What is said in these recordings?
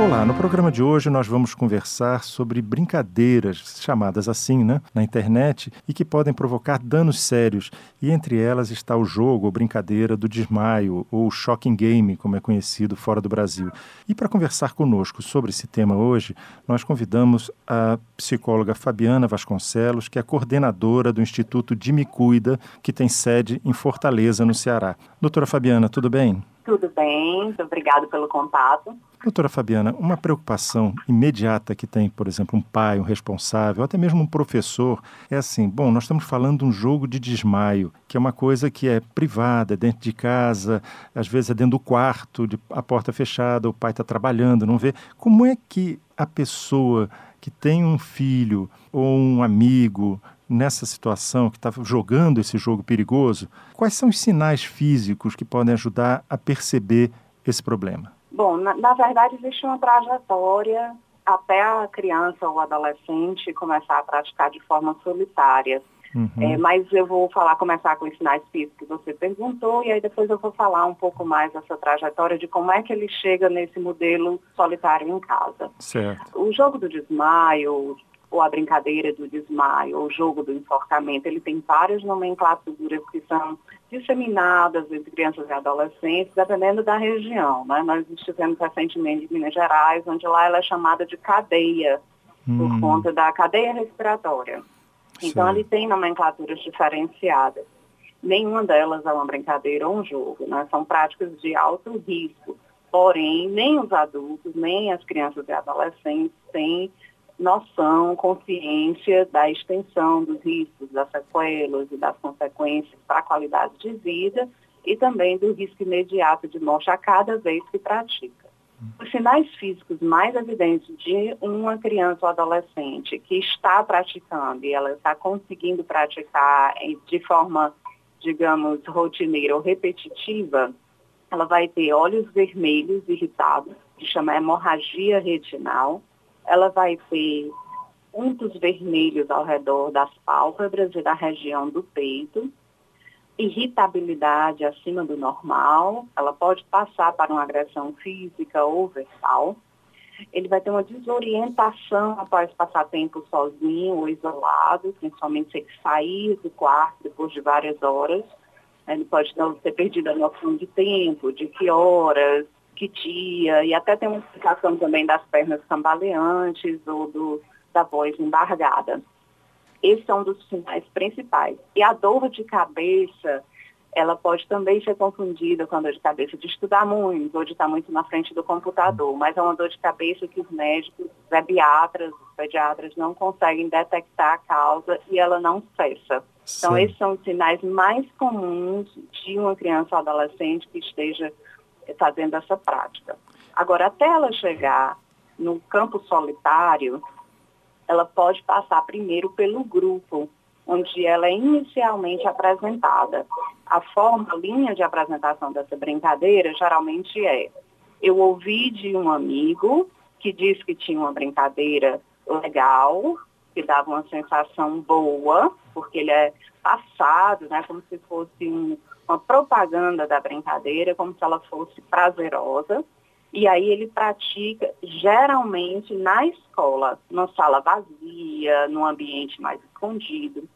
Olá, no programa de hoje nós vamos conversar sobre brincadeiras, chamadas assim, né, na internet, e que podem provocar danos sérios. E entre elas está o jogo ou brincadeira do desmaio, ou shocking game, como é conhecido fora do Brasil. E para conversar conosco sobre esse tema hoje, nós convidamos a psicóloga Fabiana Vasconcelos, que é coordenadora do Instituto de Me Cuida, que tem sede em Fortaleza, no Ceará. Doutora Fabiana, tudo bem? Tudo bem, muito obrigado pelo contato. Doutora Fabiana, uma preocupação imediata que tem, por exemplo, um pai, um responsável, até mesmo um professor, é assim: bom, nós estamos falando de um jogo de desmaio, que é uma coisa que é privada, é dentro de casa, às vezes é dentro do quarto, de, a porta fechada, o pai está trabalhando, não vê. Como é que a pessoa que tem um filho ou um amigo nessa situação, que está jogando esse jogo perigoso, quais são os sinais físicos que podem ajudar a perceber esse problema? Bom, na, na verdade existe uma trajetória até a criança ou adolescente começar a praticar de forma solitária. Uhum. É, mas eu vou falar, começar com os sinais físicos que você perguntou, e aí depois eu vou falar um pouco mais dessa trajetória de como é que ele chega nesse modelo solitário em casa. Certo. O jogo do desmaio, ou a brincadeira do desmaio, ou o jogo do enforcamento, ele tem várias nomenclaturas que são disseminadas entre crianças e adolescentes, dependendo da região. Né? Nós estivemos recentemente em Minas Gerais, onde lá ela é chamada de cadeia, hum. por conta da cadeia respiratória. Então, Sim. ele tem nomenclaturas diferenciadas. Nenhuma delas é uma brincadeira ou um jogo, né? são práticas de alto risco. Porém, nem os adultos, nem as crianças e adolescentes têm noção, consciência da extensão dos riscos, das sequelas e das consequências para a qualidade de vida e também do risco imediato de morte a cada vez que pratica. Os sinais físicos mais evidentes de uma criança ou adolescente que está praticando e ela está conseguindo praticar de forma, digamos, rotineira ou repetitiva, ela vai ter olhos vermelhos irritados, que chama hemorragia retinal, ela vai ter pontos vermelhos ao redor das pálpebras e da região do peito, irritabilidade acima do normal, ela pode passar para uma agressão física ou verbal. Ele vai ter uma desorientação após passar tempo sozinho ou isolado, principalmente se ele sair do quarto depois de várias horas. Ele pode ter perdido a noção de tempo, de que horas, que dia, e até tem uma explicação também das pernas cambaleantes ou do, da voz embargada. Esses são um dos sinais principais. E a dor de cabeça, ela pode também ser confundida com a dor de cabeça de estudar muito ou de estar muito na frente do computador, mas é uma dor de cabeça que os médicos, os pediatras, os pediatras não conseguem detectar a causa e ela não cessa. Então, Sim. esses são os sinais mais comuns de uma criança ou adolescente que esteja fazendo essa prática. Agora, até ela chegar no campo solitário, ela pode passar primeiro pelo grupo, onde ela é inicialmente apresentada. A forma, a linha de apresentação dessa brincadeira geralmente é: eu ouvi de um amigo que disse que tinha uma brincadeira legal, que dava uma sensação boa, porque ele é passado, né, como se fosse um, uma propaganda da brincadeira, como se ela fosse prazerosa. E aí ele pratica geralmente na escola, numa sala vazia, num ambiente mais escondido.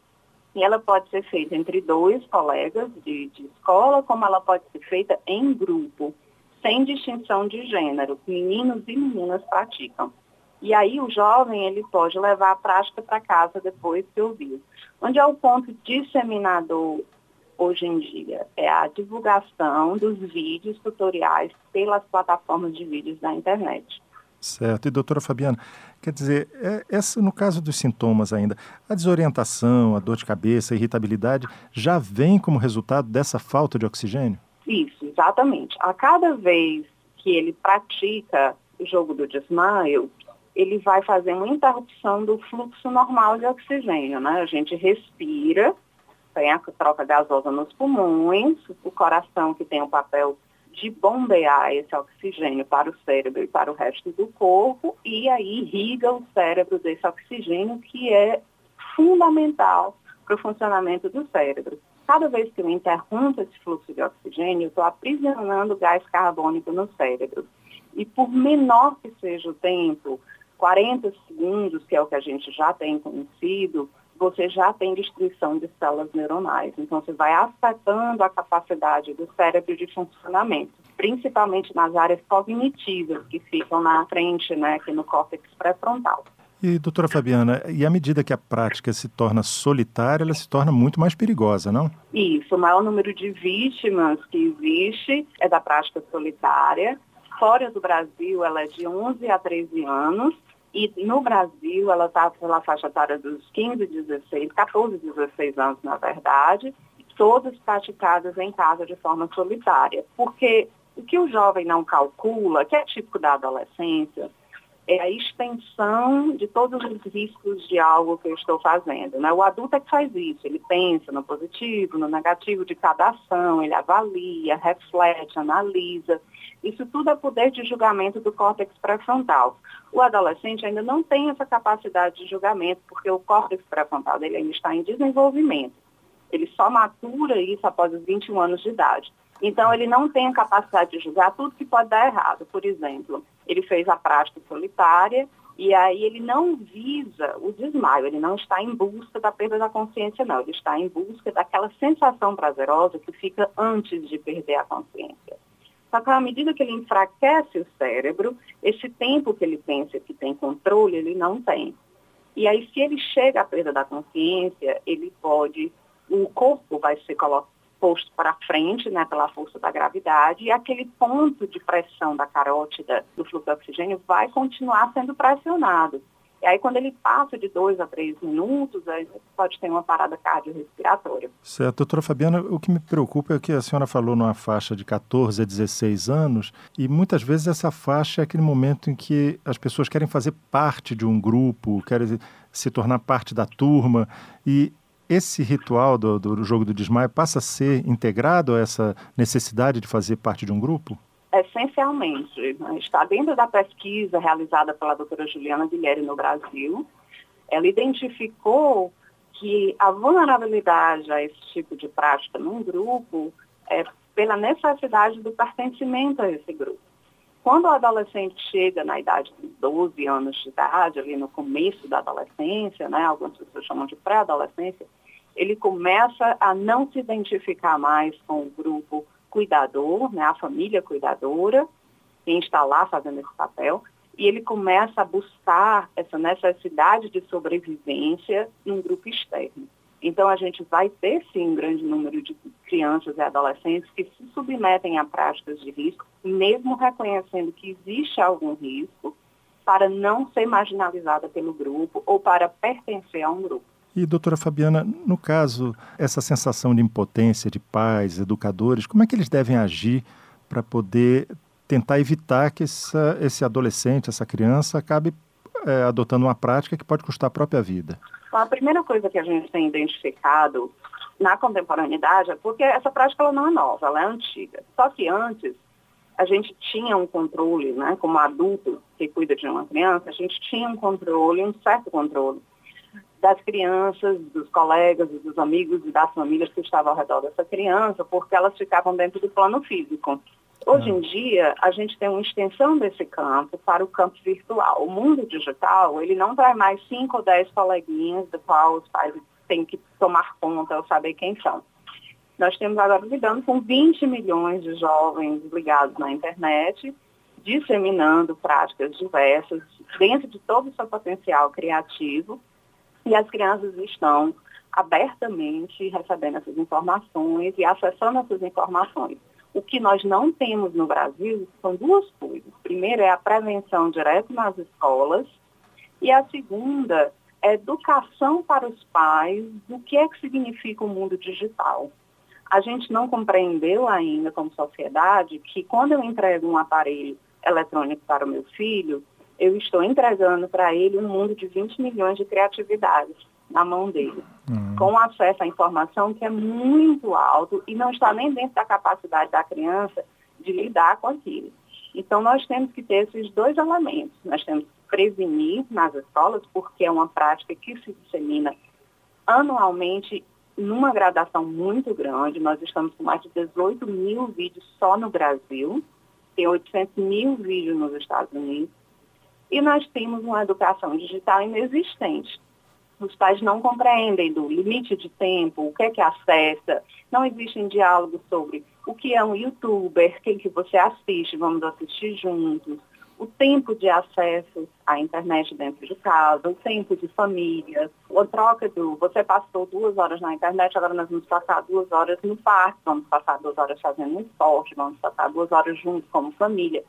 E ela pode ser feita entre dois colegas de, de escola, como ela pode ser feita em grupo, sem distinção de gênero. Meninos e meninas praticam. E aí o jovem ele pode levar a prática para casa depois que ouviu. Onde é o ponto disseminador hoje em dia? É a divulgação dos vídeos tutoriais pelas plataformas de vídeos da internet. Certo. E doutora Fabiana, quer dizer, é, essa, no caso dos sintomas ainda, a desorientação, a dor de cabeça, a irritabilidade, já vem como resultado dessa falta de oxigênio? Isso, exatamente. A cada vez que ele pratica o jogo do desmaio, ele vai fazer uma interrupção do fluxo normal de oxigênio, né? A gente respira, tem a troca gasosa nos pulmões, o coração que tem o papel de bombear esse oxigênio para o cérebro e para o resto do corpo, e aí irriga o cérebro desse oxigênio, que é fundamental para o funcionamento do cérebro. Cada vez que eu interrompo esse fluxo de oxigênio, estou aprisionando gás carbônico no cérebro. E por menor que seja o tempo, 40 segundos, que é o que a gente já tem conhecido, você já tem destruição de células neuronais. Então, você vai afetando a capacidade do cérebro de funcionamento, principalmente nas áreas cognitivas, que ficam na frente, né, aqui no córtex pré-frontal. E, doutora Fabiana, e à medida que a prática se torna solitária, ela se torna muito mais perigosa, não? Isso, o maior número de vítimas que existe é da prática solitária. Fora do Brasil, ela é de 11 a 13 anos. E no Brasil, ela está pela faixa etária dos 15, 16, 14, 16 anos, na verdade, todas praticadas em casa de forma solitária. Porque o que o jovem não calcula, que é típico da adolescência, é a extensão de todos os riscos de algo que eu estou fazendo. Né? O adulto é que faz isso, ele pensa no positivo, no negativo de cada ação, ele avalia, reflete, analisa. Isso tudo é poder de julgamento do córtex pré-frontal. O adolescente ainda não tem essa capacidade de julgamento, porque o córtex pré-frontal dele ainda está em desenvolvimento. Ele só matura isso após os 21 anos de idade. Então, ele não tem a capacidade de julgar tudo que pode dar errado. Por exemplo, ele fez a prática solitária e aí ele não visa o desmaio, ele não está em busca da perda da consciência, não. Ele está em busca daquela sensação prazerosa que fica antes de perder a consciência. Só que à medida que ele enfraquece o cérebro, esse tempo que ele pensa que tem controle, ele não tem. E aí, se ele chega à perda da consciência, ele pode, o corpo vai ser posto para frente, né, pela força da gravidade, e aquele ponto de pressão da carótida do fluxo de oxigênio vai continuar sendo pressionado. E aí, quando ele passa de dois a três minutos, pode ter uma parada cardiorrespiratória. Certo. Doutora Fabiana, o que me preocupa é que a senhora falou numa faixa de 14 a 16 anos, e muitas vezes essa faixa é aquele momento em que as pessoas querem fazer parte de um grupo, querem se tornar parte da turma, e esse ritual do, do jogo do desmaio passa a ser integrado a essa necessidade de fazer parte de um grupo? Essencialmente. Né? Está dentro da pesquisa realizada pela doutora Juliana Guilherme no Brasil. Ela identificou que a vulnerabilidade a esse tipo de prática num grupo é pela necessidade do pertencimento a esse grupo. Quando o adolescente chega na idade de 12 anos de idade, ali no começo da adolescência, né, algumas pessoas chamam de pré-adolescência, ele começa a não se identificar mais com o grupo cuidador, né, a família cuidadora, quem está lá fazendo esse papel, e ele começa a buscar essa necessidade de sobrevivência num grupo externo. Então, a gente vai ter, sim, um grande número de crianças e adolescentes que se submetem a práticas de risco, mesmo reconhecendo que existe algum risco, para não ser marginalizada pelo grupo ou para pertencer a um grupo. E, doutora Fabiana, no caso, essa sensação de impotência de pais, educadores, como é que eles devem agir para poder tentar evitar que essa, esse adolescente, essa criança, acabe é, adotando uma prática que pode custar a própria vida? A primeira coisa que a gente tem identificado na contemporaneidade é porque essa prática ela não é nova, ela é antiga. Só que antes a gente tinha um controle, né, como adulto que cuida de uma criança, a gente tinha um controle, um certo controle das crianças, dos colegas, dos amigos e das famílias que estavam ao redor dessa criança, porque elas ficavam dentro do plano físico. Hoje em dia, a gente tem uma extensão desse campo para o campo virtual. O mundo digital, ele não traz mais cinco ou dez coleguinhas do qual os pais têm que tomar conta ou saber quem são. Nós temos agora lidando com 20 milhões de jovens ligados na internet, disseminando práticas diversas dentro de todo o seu potencial criativo, e as crianças estão abertamente recebendo essas informações e acessando essas informações. O que nós não temos no Brasil são duas coisas. Primeiro é a prevenção direto nas escolas e a segunda é educação para os pais do que é que significa o mundo digital. A gente não compreendeu ainda como sociedade que quando eu entrego um aparelho eletrônico para o meu filho, eu estou entregando para ele um mundo de 20 milhões de criatividades na mão dele, uhum. com acesso à informação que é muito alto e não está nem dentro da capacidade da criança de lidar com aquilo. Então, nós temos que ter esses dois elementos. Nós temos que prevenir nas escolas, porque é uma prática que se dissemina anualmente numa gradação muito grande. Nós estamos com mais de 18 mil vídeos só no Brasil, tem 800 mil vídeos nos Estados Unidos. E nós temos uma educação digital inexistente. Os pais não compreendem do limite de tempo, o que é que acessa, não existem diálogos sobre o que é um youtuber, quem que você assiste, vamos assistir juntos, o tempo de acesso à internet dentro de casa, o tempo de família, a troca do você passou duas horas na internet, agora nós vamos passar duas horas no parque, vamos passar duas horas fazendo um esporte, vamos passar duas horas juntos como família.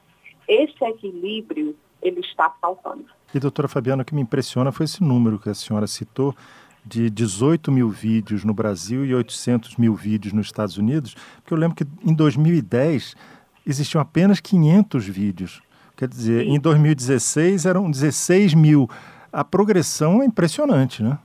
Esse equilíbrio, ele está faltando. E doutora Fabiana, o que me impressiona foi esse número que a senhora citou, de 18 mil vídeos no Brasil e 800 mil vídeos nos Estados Unidos, porque eu lembro que em 2010 existiam apenas 500 vídeos. Quer dizer, Sim. em 2016 eram 16 mil. A progressão é impressionante, né?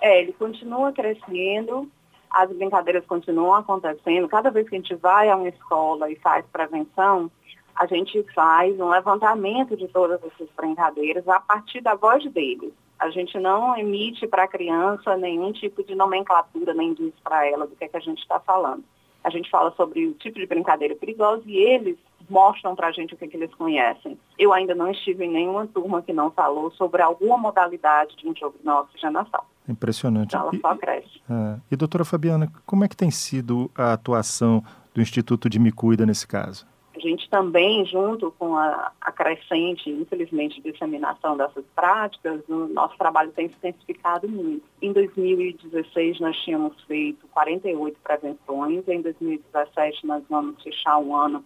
É, ele continua crescendo, as brincadeiras continuam acontecendo. Cada vez que a gente vai a uma escola e faz prevenção, a gente faz um levantamento de todas essas brincadeiras a partir da voz deles. A gente não emite para a criança nenhum tipo de nomenclatura, nem diz para ela do que, é que a gente está falando. A gente fala sobre o tipo de brincadeira perigosa e eles mostram para a gente o que, que, eles conhecem. Eu ainda não estive em nenhuma turma que não falou sobre alguma modalidade de um jogo de oxigenação. Impressionante. Então, ela só cresce. É, e, doutora Fabiana, como é que tem sido a atuação do Instituto de Me Cuida nesse caso? A gente também, junto com a, a crescente, infelizmente, disseminação dessas práticas, o nosso trabalho tem se intensificado muito. Em 2016, nós tínhamos feito 48 prevenções, em 2017, nós vamos fechar um ano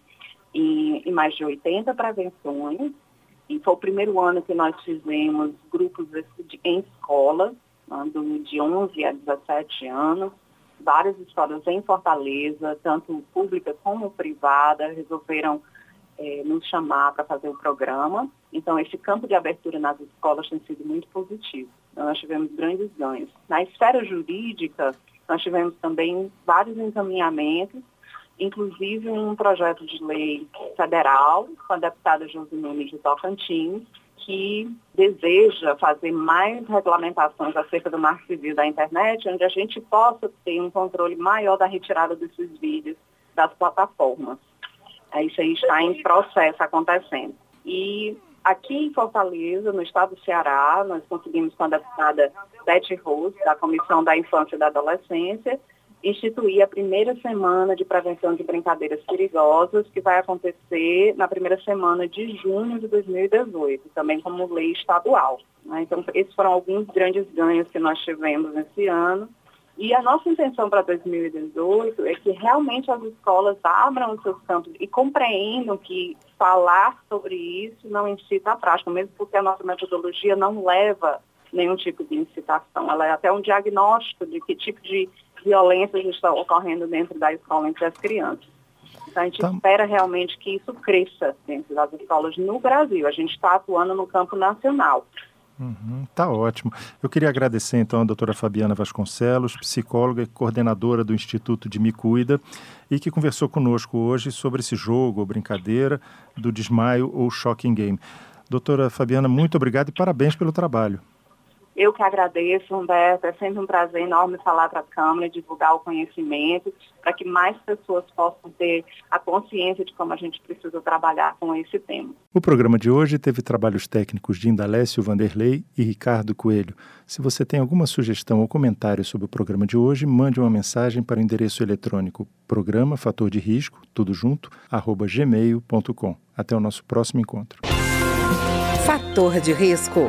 em, em mais de 80 prevenções. E foi o primeiro ano que nós fizemos grupos em escolas, né, de 11 a 17 anos. Várias escolas em Fortaleza, tanto pública como privada, resolveram é, nos chamar para fazer o programa. Então, esse campo de abertura nas escolas tem sido muito positivo. Então, nós tivemos grandes ganhos. Na esfera jurídica, nós tivemos também vários encaminhamentos inclusive um projeto de lei federal com a deputada Josimene de Tocantins, que deseja fazer mais regulamentações acerca do marco civil da internet, onde a gente possa ter um controle maior da retirada desses vídeos das plataformas. Isso aí está em processo acontecendo. E aqui em Fortaleza, no estado do Ceará, nós conseguimos com a deputada Beth Rose, da Comissão da Infância e da Adolescência, instituir a primeira semana de prevenção de brincadeiras perigosas, que vai acontecer na primeira semana de junho de 2018, também como lei estadual. Né? Então, esses foram alguns grandes ganhos que nós tivemos nesse ano. E a nossa intenção para 2018 é que realmente as escolas abram os seus campos e compreendam que falar sobre isso não incita a prática, mesmo porque a nossa metodologia não leva nenhum tipo de incitação. Ela é até um diagnóstico de que tipo de violências estão ocorrendo dentro da escola entre as crianças. Então, a gente tá. espera realmente que isso cresça dentro das escolas no Brasil. A gente está atuando no campo nacional. Uhum, tá ótimo. Eu queria agradecer então a doutora Fabiana Vasconcelos, psicóloga e coordenadora do Instituto de Me Cuida, e que conversou conosco hoje sobre esse jogo ou brincadeira do desmaio ou shocking game. Doutora Fabiana, muito obrigado e parabéns pelo trabalho. Eu que agradeço, Humberto. É sempre um prazer enorme falar para a Câmara, divulgar o conhecimento, para que mais pessoas possam ter a consciência de como a gente precisa trabalhar com esse tema. O programa de hoje teve trabalhos técnicos de Indalécio Vanderlei e Ricardo Coelho. Se você tem alguma sugestão ou comentário sobre o programa de hoje, mande uma mensagem para o endereço eletrônico programa fator de risco, tudo junto, arroba gmail.com. Até o nosso próximo encontro. Fator de risco